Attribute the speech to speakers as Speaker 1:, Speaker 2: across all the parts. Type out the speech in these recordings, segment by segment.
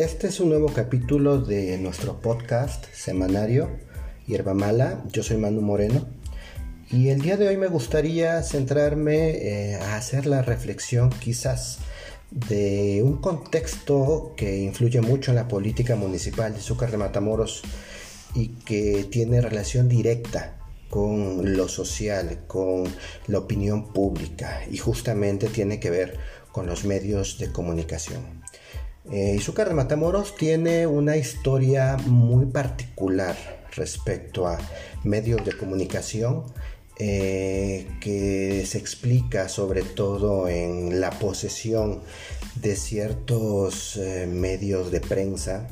Speaker 1: Este es un nuevo capítulo de nuestro podcast semanario Hierba Mala. Yo soy Manu Moreno y el día de hoy me gustaría centrarme eh, a hacer la reflexión quizás de un contexto que influye mucho en la política municipal de Zúcar de Matamoros y que tiene relación directa con lo social, con la opinión pública y justamente tiene que ver con los medios de comunicación. Eh, de Matamoros tiene una historia muy particular respecto a medios de comunicación eh, que se explica sobre todo en la posesión de ciertos eh, medios de prensa,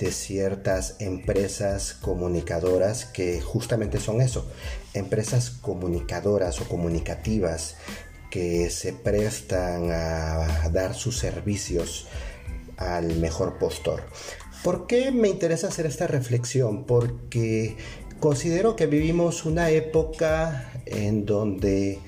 Speaker 1: de ciertas empresas comunicadoras que justamente son eso, empresas comunicadoras o comunicativas que se prestan a dar sus servicios al mejor postor. ¿Por qué me interesa hacer esta reflexión? Porque considero que vivimos una época en donde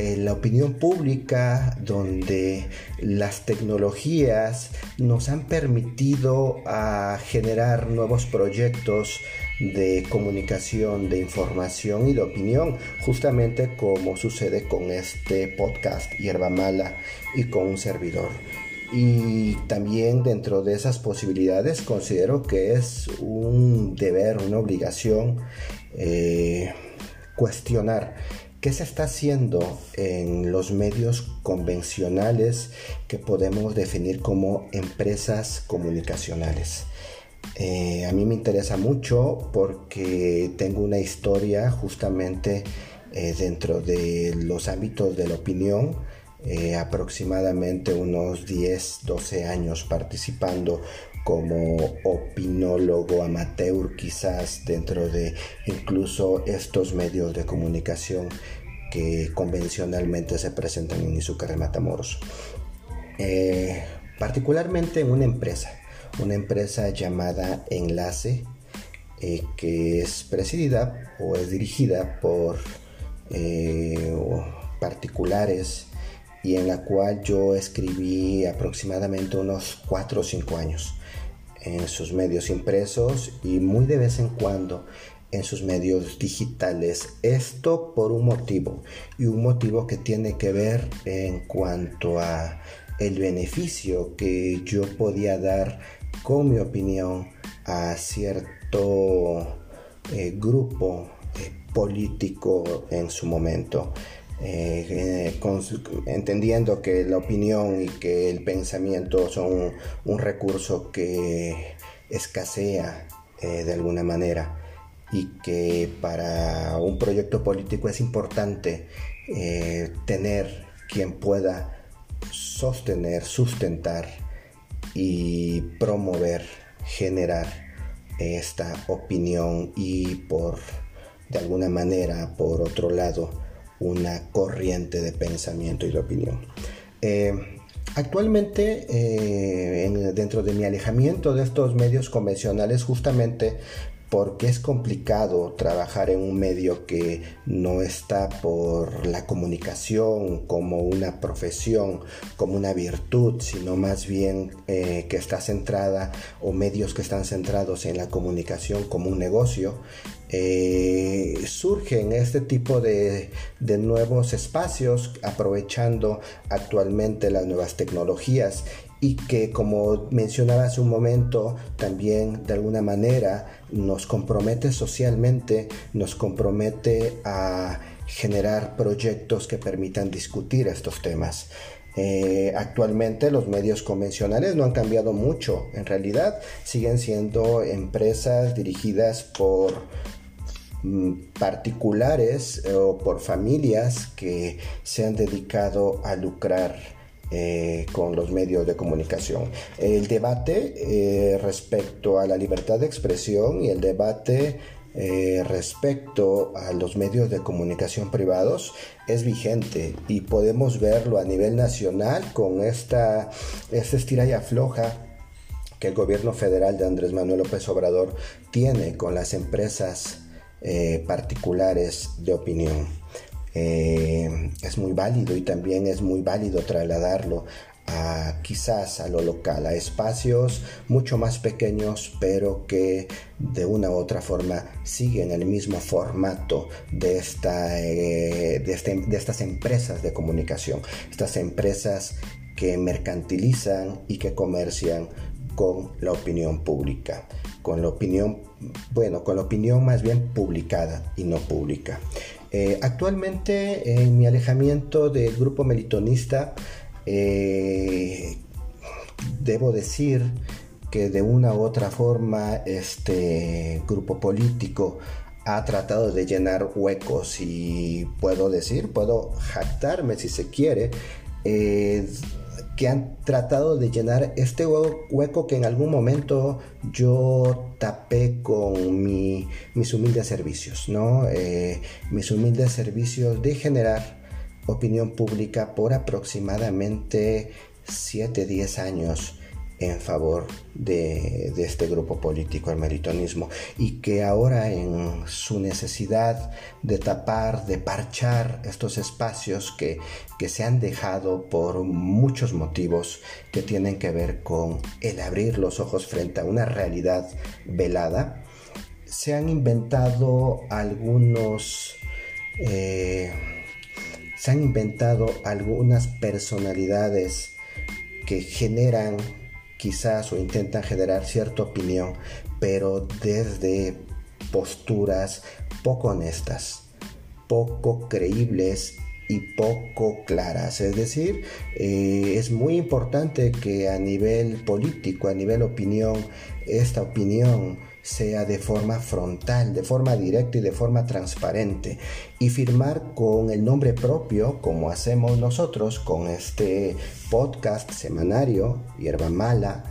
Speaker 1: eh, la opinión pública, donde las tecnologías nos han permitido a generar nuevos proyectos de comunicación, de información y de opinión, justamente como sucede con este podcast Hierba Mala y con un servidor. Y también dentro de esas posibilidades considero que es un deber, una obligación eh, cuestionar qué se está haciendo en los medios convencionales que podemos definir como empresas comunicacionales. Eh, a mí me interesa mucho porque tengo una historia justamente eh, dentro de los ámbitos de la opinión eh, aproximadamente unos 10, 12 años participando como opinólogo amateur quizás dentro de incluso estos medios de comunicación que convencionalmente se presentan en Izúcar de Matamoros. Eh, particularmente en una empresa, una empresa llamada Enlace, eh, que es presidida o es dirigida por particulares y en la cual yo escribí aproximadamente unos 4 o 5 años en sus medios impresos y muy de vez en cuando en sus medios digitales. Esto por un motivo y un motivo que tiene que ver en cuanto a el beneficio que yo podía dar con mi opinión a cierto eh, grupo eh, político en su momento. Eh, entendiendo que la opinión y que el pensamiento son un, recurso que escasea eh, de alguna manera y que para un proyecto político es importante eh, tener quien pueda sostener, sustentar y promover, generar esta opinión y por de alguna manera, por otro lado, una corriente de pensamiento y de opinión. Eh, actualmente, eh, dentro de mi alejamiento de estos medios convencionales, justamente porque es complicado trabajar en un medio que no está por la comunicación como una profesión, como una virtud, sino más bien eh, que está centrada o medios que están centrados en la comunicación como un negocio. Eh, surgen este tipo de, nuevos espacios aprovechando actualmente las nuevas tecnologías y que como mencionaba hace un momento también de alguna manera nos compromete socialmente, nos compromete a generar proyectos que permitan discutir estos temas. Eh, actualmente los medios convencionales no han cambiado mucho, en realidad siguen siendo empresas dirigidas por particulares o por familias que se han dedicado a lucrar eh, con los medios de comunicación. El debate eh, respecto a la libertad de expresión y el debate eh, respecto a los medios de comunicación privados es vigente y podemos verlo a nivel nacional con esta, esta estira y afloja que el gobierno federal de Andrés Manuel López Obrador tiene con las empresas particulares de opinión. Eh, es muy válido y también es muy válido trasladarlo quizás a lo local, a espacios mucho más pequeños, pero que de una u otra forma siguen el mismo formato de, esta, eh, este, de estas empresas de comunicación, estas empresas que mercantilizan y que comercian con la opinión pública, con la opinión, bueno, con la opinión más bien publicada y no pública. Eh, actualmente en mi alejamiento del grupo melitonista eh, debo decir que de una u otra forma este grupo político ha tratado de llenar huecos y puedo decir, puedo jactarme si se quiere, eh, que han tratado de llenar este hueco que en algún momento yo tapé con mis humildes servicios, ¿no? Eh, mis humildes servicios de generar opinión pública por aproximadamente 7-10 años en favor de, este grupo político, el meritonismo, y que ahora en su necesidad de tapar, de parchar estos espacios que, que se han dejado por muchos motivos que tienen que ver con el abrir los ojos frente a una realidad velada, se han inventado algunos... Eh, se han inventado algunas personalidades que generan quizás o intentan generar cierta opinión, pero desde posturas poco honestas, poco creíbles y poco claras. Es decir, eh, es muy importante que a nivel político, a nivel opinión, esta opinión sea de forma frontal, de forma directa y de forma transparente. Y firmar con el nombre propio, como hacemos nosotros con este podcast semanario, Hierba Mala,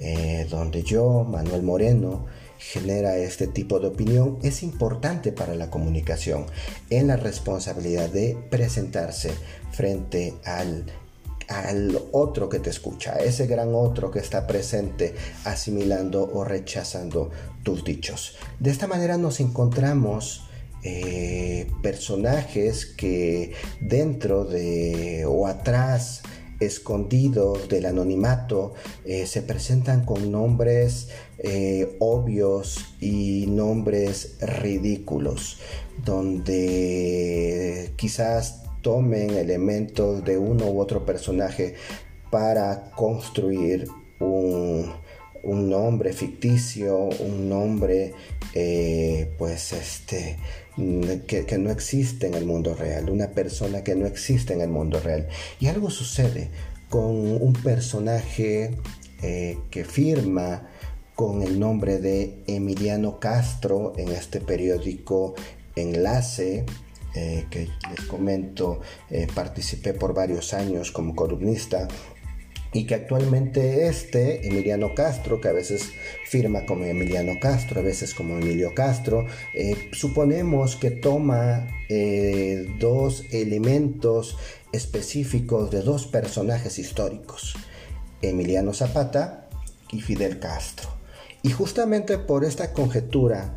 Speaker 1: eh, donde yo, Manuel Moreno, genera este tipo de opinión es importante para la comunicación en la responsabilidad de presentarse frente al al otro que te escucha, a ese gran otro que está presente asimilando o rechazando tus dichos. De esta manera nos encontramos eh, personajes que dentro de o atrás escondidos del anonimato eh, se presentan con nombres eh, obvios y nombres ridículos donde quizás tomen elementos de uno u otro personaje para construir un, nombre ficticio, un nombre eh, pues este que, no existe en el mundo real, una persona que no existe en el mundo real. Y algo sucede con un personaje eh, que firma con el nombre de Emiliano Castro en este periódico Enlace eh, que les comento, eh, participé por varios años como columnista y que actualmente este, Emiliano Castro, que a veces firma como Emiliano Castro, a veces como Emilio Castro, eh, suponemos que toma dos elementos específicos de dos personajes históricos, Emiliano Zapata y Fidel Castro. Y justamente por esta conjetura,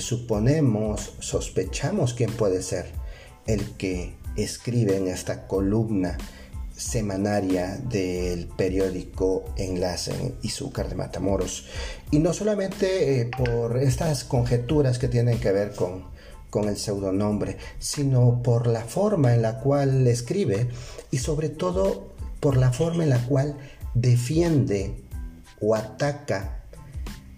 Speaker 1: suponemos, sospechamos quién puede ser el que escribe en esta columna semanaria del periódico Enlace en Izúcar de Matamoros. Y no solamente eh, por estas conjeturas que tienen que ver con, con el pseudonombre, sino por la forma en la cual escribe y sobre todo por la forma en la cual defiende o ataca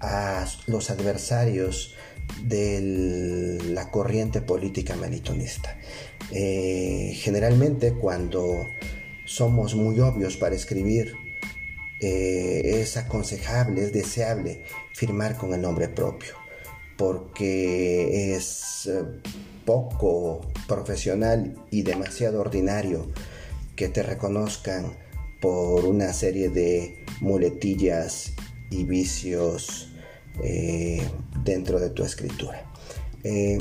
Speaker 1: a los adversarios de la corriente política melitonista. Eh, generalmente cuando somos muy obvios para escribir, eh, es aconsejable, es deseable firmar con el nombre propio, porque es eh, poco profesional y demasiado ordinario que te reconozcan por una serie de muletillas y vicios eh, dentro de tu escritura. Eh,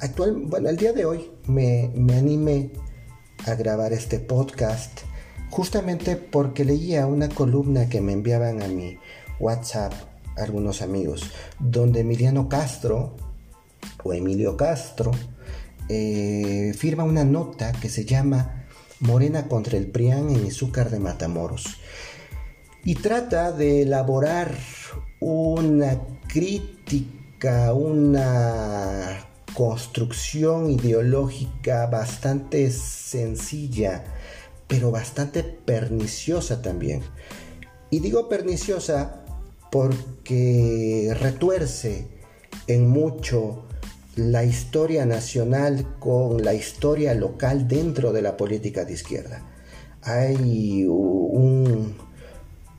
Speaker 1: actual, bueno, el día de hoy me, me animé a grabar este podcast justamente porque leía una columna que me enviaban a mi WhatsApp algunos amigos, donde Emiliano Castro o Emilio Castro eh, firma una nota que se llama Morena contra el PRIAN en Izúcar de Matamoros. Y trata de elaborar una crítica, una construcción ideológica bastante sencilla, pero bastante perniciosa también. Y digo perniciosa porque retuerce en mucho la historia nacional con la historia local dentro de la política de izquierda. Hay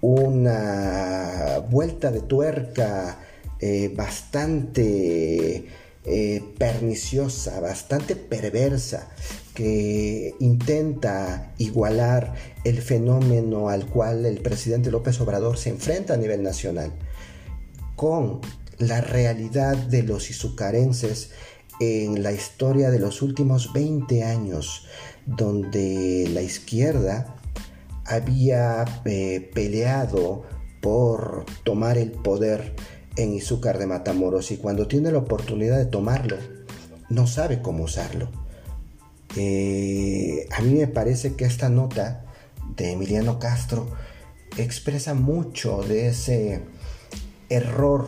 Speaker 1: una vuelta de tuerca eh, bastante eh, perniciosa, bastante perversa, que intenta igualar el fenómeno al cual el presidente López Obrador se enfrenta a nivel nacional con la realidad de los izucarenses en la historia de los últimos 20 años, donde la izquierda había eh, peleado por tomar el poder en Izúcar de Matamoros y cuando tiene la oportunidad de tomarlo, no sabe cómo usarlo. Eh, a mí me parece que esta nota de Emiliano Castro expresa mucho de ese error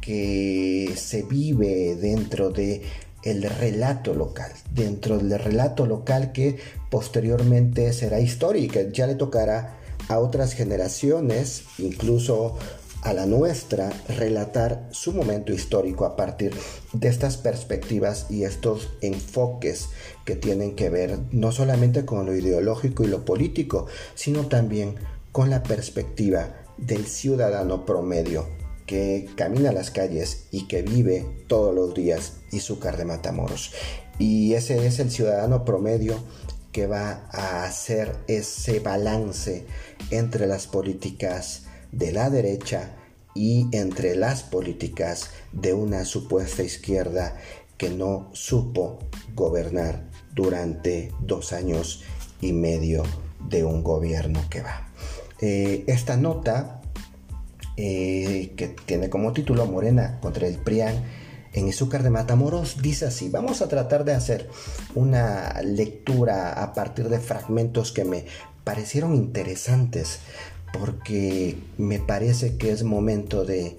Speaker 1: que se vive dentro de el relato local, dentro del relato local que posteriormente será que ya le tocará a otras generaciones, incluso a la nuestra, relatar su momento histórico a partir de estas perspectivas y estos enfoques que tienen que ver no solamente con lo ideológico y lo político, sino también con la perspectiva del ciudadano promedio que camina las calles y que vive todos los días Izúcar de Matamoros. Y ese es el ciudadano promedio que va a hacer ese balance entre las políticas de la derecha y entre las políticas de una supuesta izquierda que no supo gobernar durante dos años y medio de un gobierno que va. Eh, esta nota eh, que tiene como título Morena contra el PRIAN en Izúcar de Matamoros, dice así, vamos a tratar de hacer una lectura a partir de fragmentos que me parecieron interesantes, porque me parece que es momento de,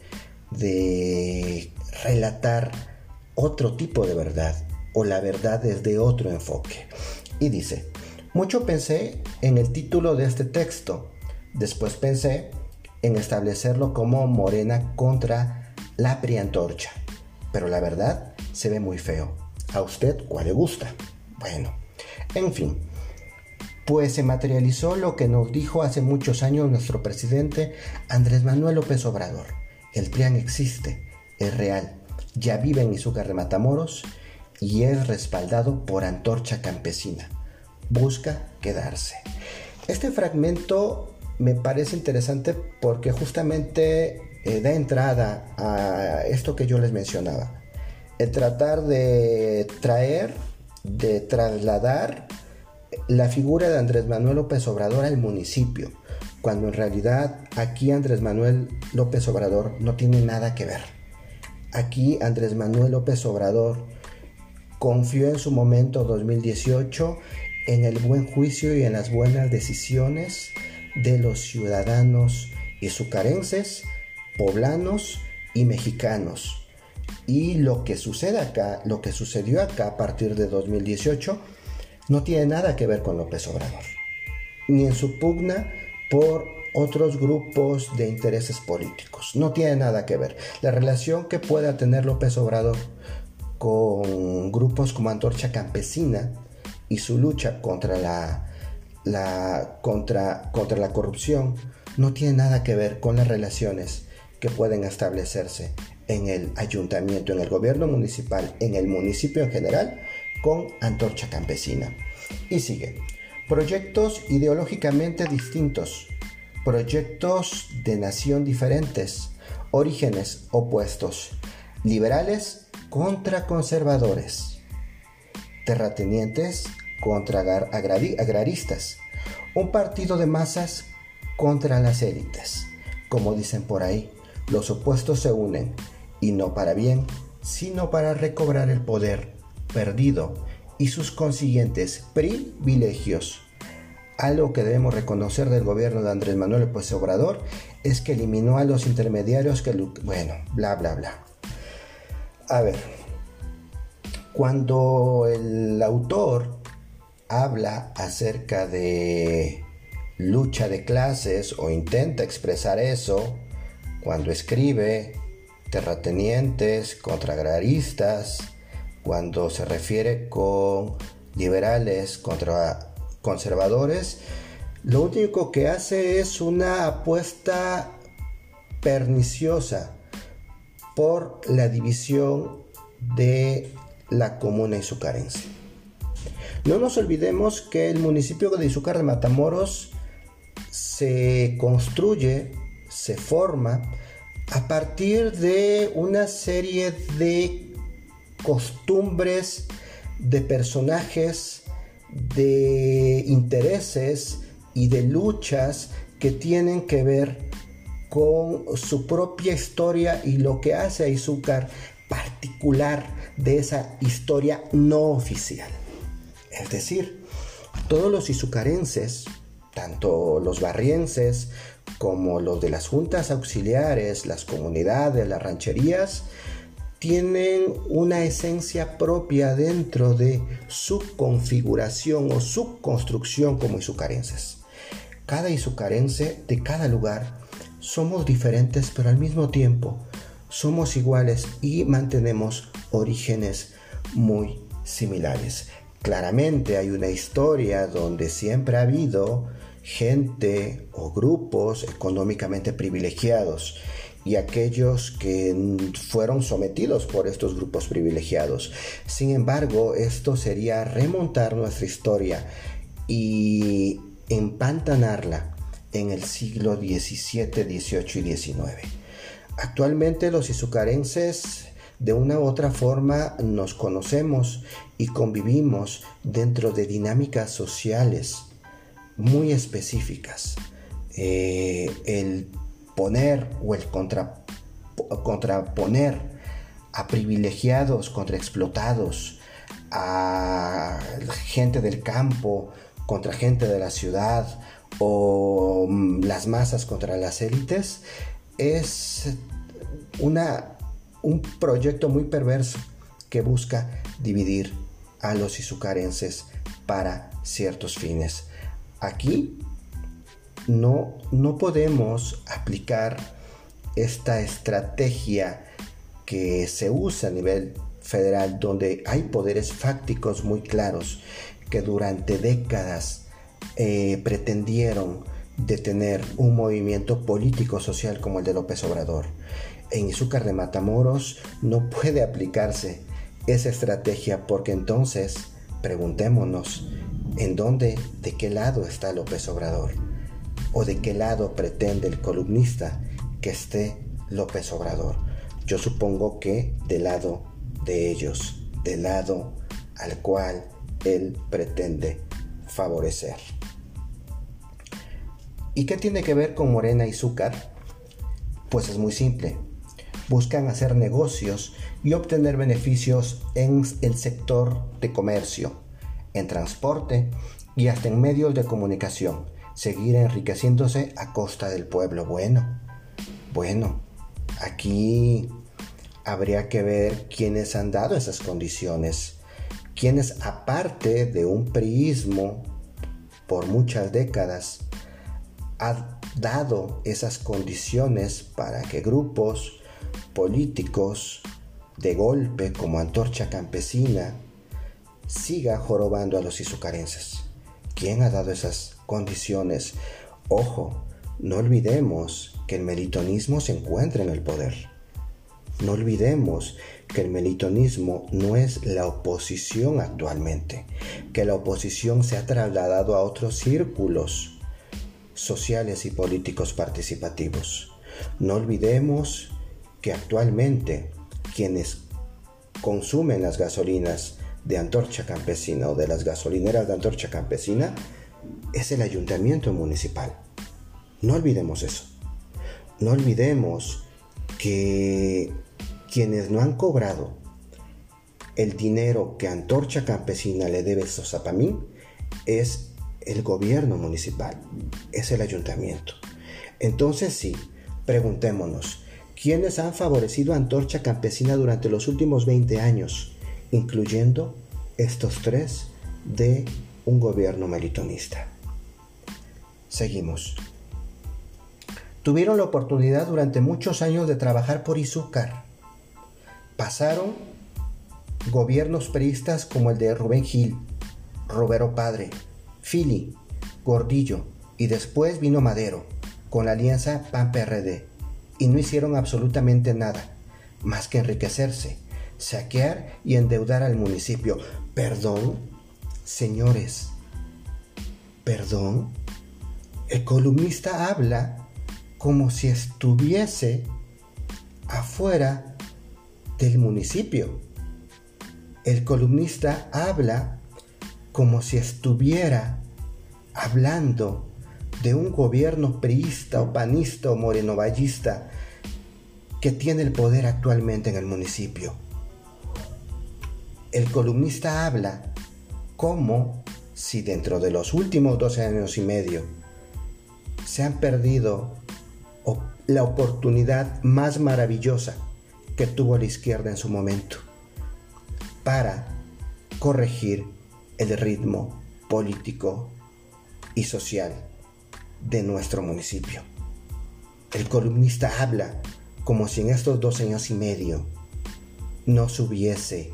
Speaker 1: de relatar otro tipo de verdad, o la verdad desde otro enfoque. Y dice, mucho pensé en el título de este texto, después pensé en establecerlo como Morena contra la Priantorcha. Pero la verdad se ve muy feo. ¿A usted cuál le gusta? Bueno, en fin. Pues se materializó lo que nos dijo hace muchos años nuestro presidente Andrés Manuel López Obrador. El PRIAN existe, es real, ya vive en Izúcar de Matamoros y es respaldado por Antorcha Campesina. Busca quedarse. Este fragmento me parece interesante porque justamente eh, da entrada a esto que yo les mencionaba. El tratar de traer, de trasladar la figura de Andrés Manuel López Obrador al municipio, cuando en realidad aquí Andrés Manuel López Obrador no tiene nada que ver. Aquí Andrés Manuel López Obrador confió en su momento 2018 en el buen juicio y en las buenas decisiones de los ciudadanos izucarenses, poblanos y mexicanos. Y lo que sucede acá, lo que sucedió acá a partir de 2018, no tiene nada que ver con López Obrador, ni en su pugna por otros grupos de intereses políticos. No tiene nada que ver. La relación que pueda tener López Obrador con grupos como Antorcha Campesina y su lucha contra la contra, contra la corrupción no tiene nada que ver con las relaciones que pueden establecerse en el ayuntamiento, en el gobierno municipal, en el municipio en general, con Antorcha Campesina. Y sigue. Proyectos ideológicamente distintos, proyectos de nación diferentes, orígenes opuestos, liberales contra conservadores, terratenientes contra agraristas, un partido de masas contra las élites. Como dicen por ahí, los opuestos se unen, y no para bien, sino para recobrar el poder perdido y sus consiguientes privilegios. Algo que debemos reconocer del gobierno de Andrés Manuel López Obrador es que eliminó a los intermediarios que, bueno, bla, bla, bla. A ver, cuando el autor habla acerca de lucha de clases o intenta expresar eso, cuando escribe terratenientes contra agraristas, cuando se refiere con liberales contra conservadores, lo único que hace es una apuesta perniciosa por la división de la comuna y. No nos olvidemos que el municipio de Izúcar de Matamoros se construye, se forma a partir de una serie de costumbres, de personajes, de intereses y de luchas que tienen que ver con su propia historia y lo que hace a Izúcar particular de esa historia no oficial. Es decir, todos los izucarenses, tanto los barrienses como los de las juntas auxiliares, las comunidades, las rancherías, tienen una esencia propia dentro de su configuración o su construcción como izucarenses. Cada izucarense de cada lugar somos diferentes, pero al mismo tiempo somos iguales y mantenemos orígenes muy similares. Claramente hay una historia donde siempre ha habido gente o grupos económicamente privilegiados y aquellos que fueron sometidos por estos grupos privilegiados. Sin embargo, esto sería remontar nuestra historia y empantanarla en el siglo XVII, XVIII y XIX. Actualmente los izucarenses de una u otra forma nos conocemos y convivimos dentro de dinámicas sociales muy específicas. Eh, el poner o el contraponer a privilegiados contra explotados, a gente del campo contra gente de la ciudad o mm, las masas contra las élites, es una, un proyecto muy perverso que busca dividir a los izucarenses para ciertos fines. Aquí no, no podemos aplicar esta estrategia que se usa a nivel federal donde hay poderes fácticos muy claros que durante décadas eh, pretendieron detener un movimiento político social como el de López Obrador. En Izúcar de Matamoros no puede aplicarse esa estrategia porque entonces preguntémonos en dónde, de qué lado está López Obrador o de qué lado pretende el columnista que esté López Obrador. Yo supongo que del lado de ellos, del lado al cual él pretende favorecer. ¿Y qué tiene que ver con Morena y Zúcar? Pues es muy simple. Buscan hacer negocios y obtener beneficios en el sector de comercio, en transporte y hasta en medios de comunicación. Seguir enriqueciéndose a costa del pueblo. Bueno, bueno, aquí habría que ver quiénes han dado esas condiciones. Quienes aparte de un priismo por muchas décadas ha dado esas condiciones para que grupos políticos de golpe como Antorcha Campesina siga jorobando a los izucarenses. ¿Quién ha dado esas condiciones? Ojo, no olvidemos que el melitonismo se encuentra en el poder. No olvidemos que el melitonismo no es la oposición actualmente, que la oposición se ha trasladado a otros círculos sociales y políticos participativos. No olvidemos que actualmente quienes consumen las gasolinas de Antorcha Campesina o de las gasolineras de Antorcha Campesina es el ayuntamiento municipal. No olvidemos eso. No olvidemos que quienes no han cobrado el dinero que Antorcha Campesina le debe a Sosapamín es el gobierno municipal, es el ayuntamiento. Entonces sí, preguntémonos, ¿quiénes han favorecido a Antorcha Campesina durante los últimos 20 años, incluyendo estos tres de un gobierno meritonista? Seguimos. Tuvieron la oportunidad durante muchos años de trabajar por Izúcar. Pasaron gobiernos peristas como el de Rubén Gil, Robero Padre, Fili, Gordillo y después vino Madero con la alianza PAN-PRD y no hicieron absolutamente nada más que enriquecerse, saquear y endeudar al municipio. Perdón, señores, perdón. El columnista habla como si estuviese afuera del municipio. El columnista habla como si estuviera hablando de un gobierno priista o panista o morenovallista que tiene el poder actualmente en el municipio. El columnista habla como si dentro de los últimos 12 años y medio se han perdido la oportunidad más maravillosa que tuvo la izquierda en su momento para corregir el ritmo político y social de nuestro municipio. El columnista habla como si en estos dos años y medio no se hubiese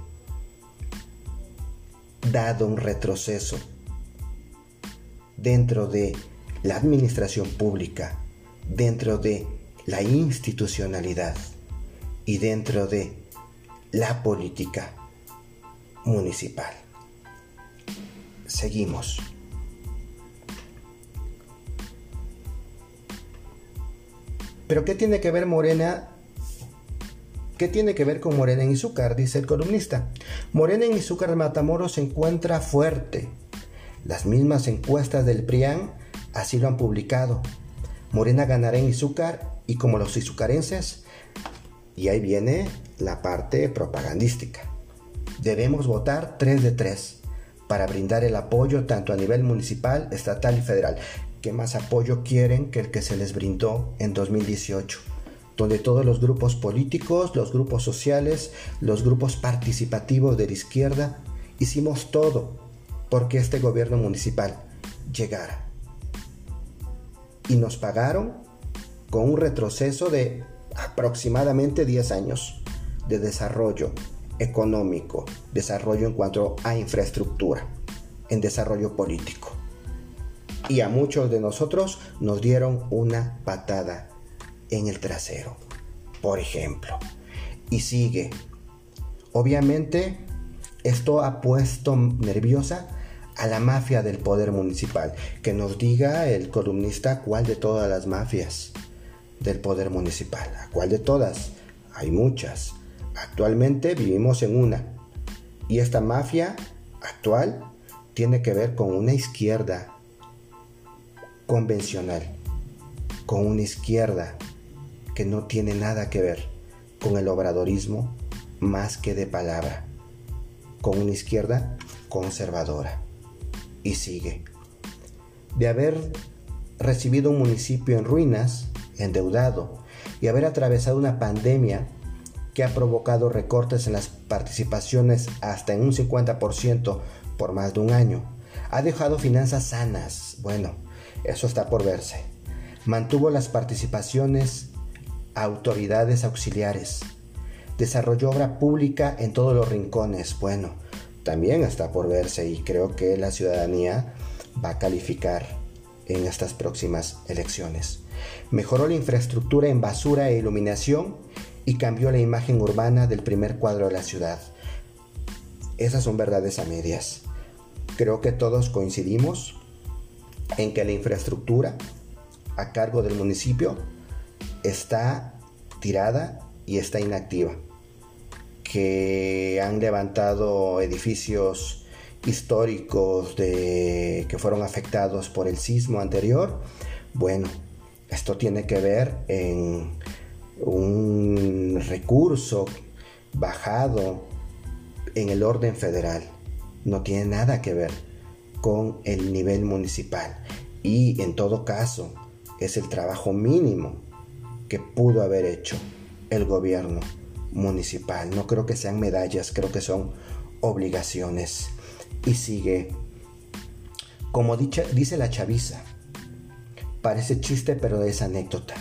Speaker 1: dado un retroceso dentro de la administración pública, dentro de la institucionalidad y dentro de la política municipal. Seguimos. Pero ¿qué tiene que ver Morena? ¿Qué tiene que ver con Morena en Izúcar? Dice el columnista. Morena en Izúcar Matamoros se encuentra fuerte. Las mismas encuestas del PRIAN así lo han publicado. Morena ganará en Izúcar y como los izucarenses, y ahí viene la parte propagandística. Debemos votar 3 de 3 para brindar el apoyo tanto a nivel municipal, estatal y federal. ¿Qué más apoyo quieren que el que se les brindó en 2018? Donde todos los grupos políticos, los grupos sociales, los grupos participativos de la izquierda, hicimos todo porque este gobierno municipal llegara. Y nos pagaron con un retroceso de aproximadamente 10 años de desarrollo económico, desarrollo en cuanto a infraestructura, en desarrollo político y a muchos de nosotros nos dieron una patada en el trasero, por ejemplo. Y sigue. Obviamente, esto ha puesto nerviosa a la mafia del poder municipal. Que nos diga el columnista cuál de todas las mafias del poder municipal. ¿A cuál de todas? Hay muchas. Actualmente vivimos en una. Y esta mafia actual tiene que ver con una izquierda convencional, con una izquierda que no tiene nada que ver con el obradorismo más que de palabra, con una izquierda conservadora. Y sigue. De haber recibido un municipio en ruinas, endeudado, y haber atravesado una pandemia que ha provocado recortes en las participaciones hasta en un 50% por más de un año, ha dejado finanzas sanas, bueno, eso está por verse. Mantuvo las participaciones autoridades auxiliares. Desarrolló obra pública en todos los rincones. Bueno, también está por verse y creo que la ciudadanía va a calificar en estas próximas elecciones. Mejoró la infraestructura en basura e iluminación y cambió la imagen urbana del primer cuadro de la ciudad. Esas son verdades a medias. Creo que todos coincidimos en que la infraestructura a cargo del municipio está tirada y está inactiva, que han levantado edificios históricos de, que fueron afectados por el sismo anterior. Bueno, esto tiene que ver en un recurso bajado en el orden federal, no tiene nada que ver con el nivel municipal. Y en todo caso es el trabajo mínimo que pudo haber hecho el gobierno municipal. No creo que sean medallas, creo que son obligaciones. Y sigue, como dice la chaviza, parece chiste pero es anécdota,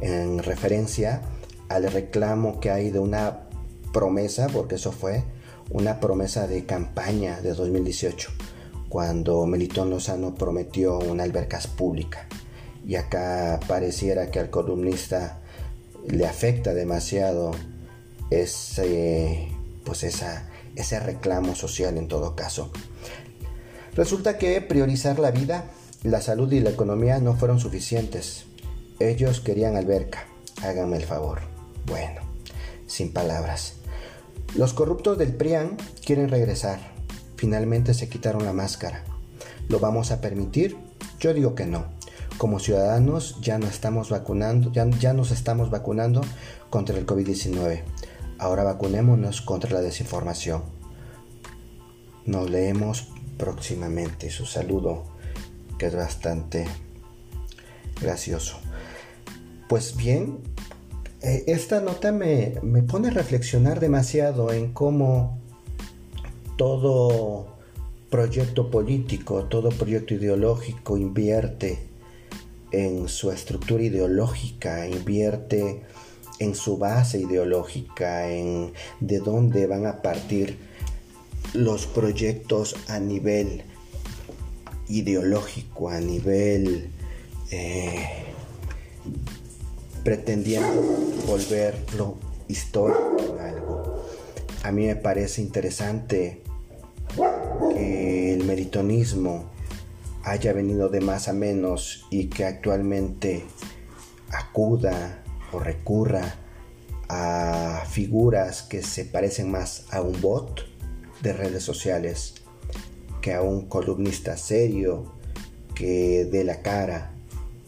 Speaker 1: en referencia al reclamo que hay de una promesa, porque eso fue una promesa de campaña de 2018, cuando Melitón Lozano prometió una albercas pública. Y acá pareciera que al columnista le afecta demasiado ese, pues esa, ese reclamo social en todo caso. Resulta que priorizar la vida, la salud y la economía no fueron suficientes. Ellos querían alberca. Háganme el favor. Bueno, sin palabras. Los corruptos del PRIAN quieren regresar. Finalmente se quitaron la máscara. ¿Lo vamos a permitir? Yo digo que no. Como ciudadanos ya no estamos vacunando, ya, ya nos estamos vacunando contra el COVID-19. Ahora vacunémonos contra la desinformación. Nos leemos próximamente su saludo, que es bastante gracioso. Pues bien, eh, esta nota me, me pone a reflexionar demasiado en cómo todo proyecto político, todo proyecto ideológico invierte en su estructura ideológica, invierte en su base ideológica, en de dónde van a partir los proyectos a nivel ideológico, a nivel eh, pretendiendo volverlo histórico algo. A mí me parece interesante que el meritonismo haya venido de más a menos y que actualmente acuda o recurra a figuras que se parecen más a un bot de redes sociales que a un columnista serio que dé la cara,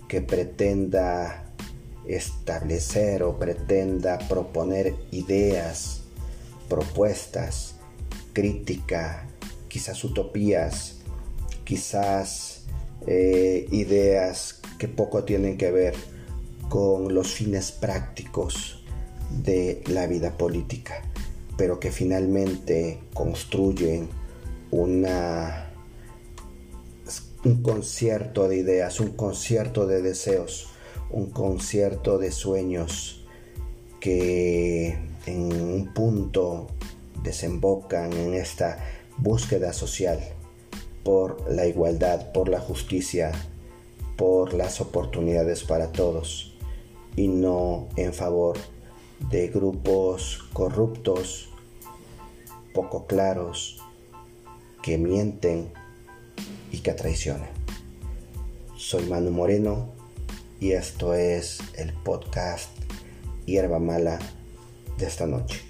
Speaker 1: que pretenda establecer o pretenda proponer ideas, propuestas, crítica, quizás utopías, quizás eh, ideas que poco tienen que ver con los fines prácticos de la vida política, pero que finalmente construyen una, un concierto de ideas, un concierto de deseos, un concierto de sueños que en un punto desembocan en esta búsqueda social por la igualdad, por la justicia, por las oportunidades para todos y no en favor de grupos corruptos, poco claros, que mienten y que traicionan. Soy Manu Moreno y esto es el podcast Hierba Mala de esta noche.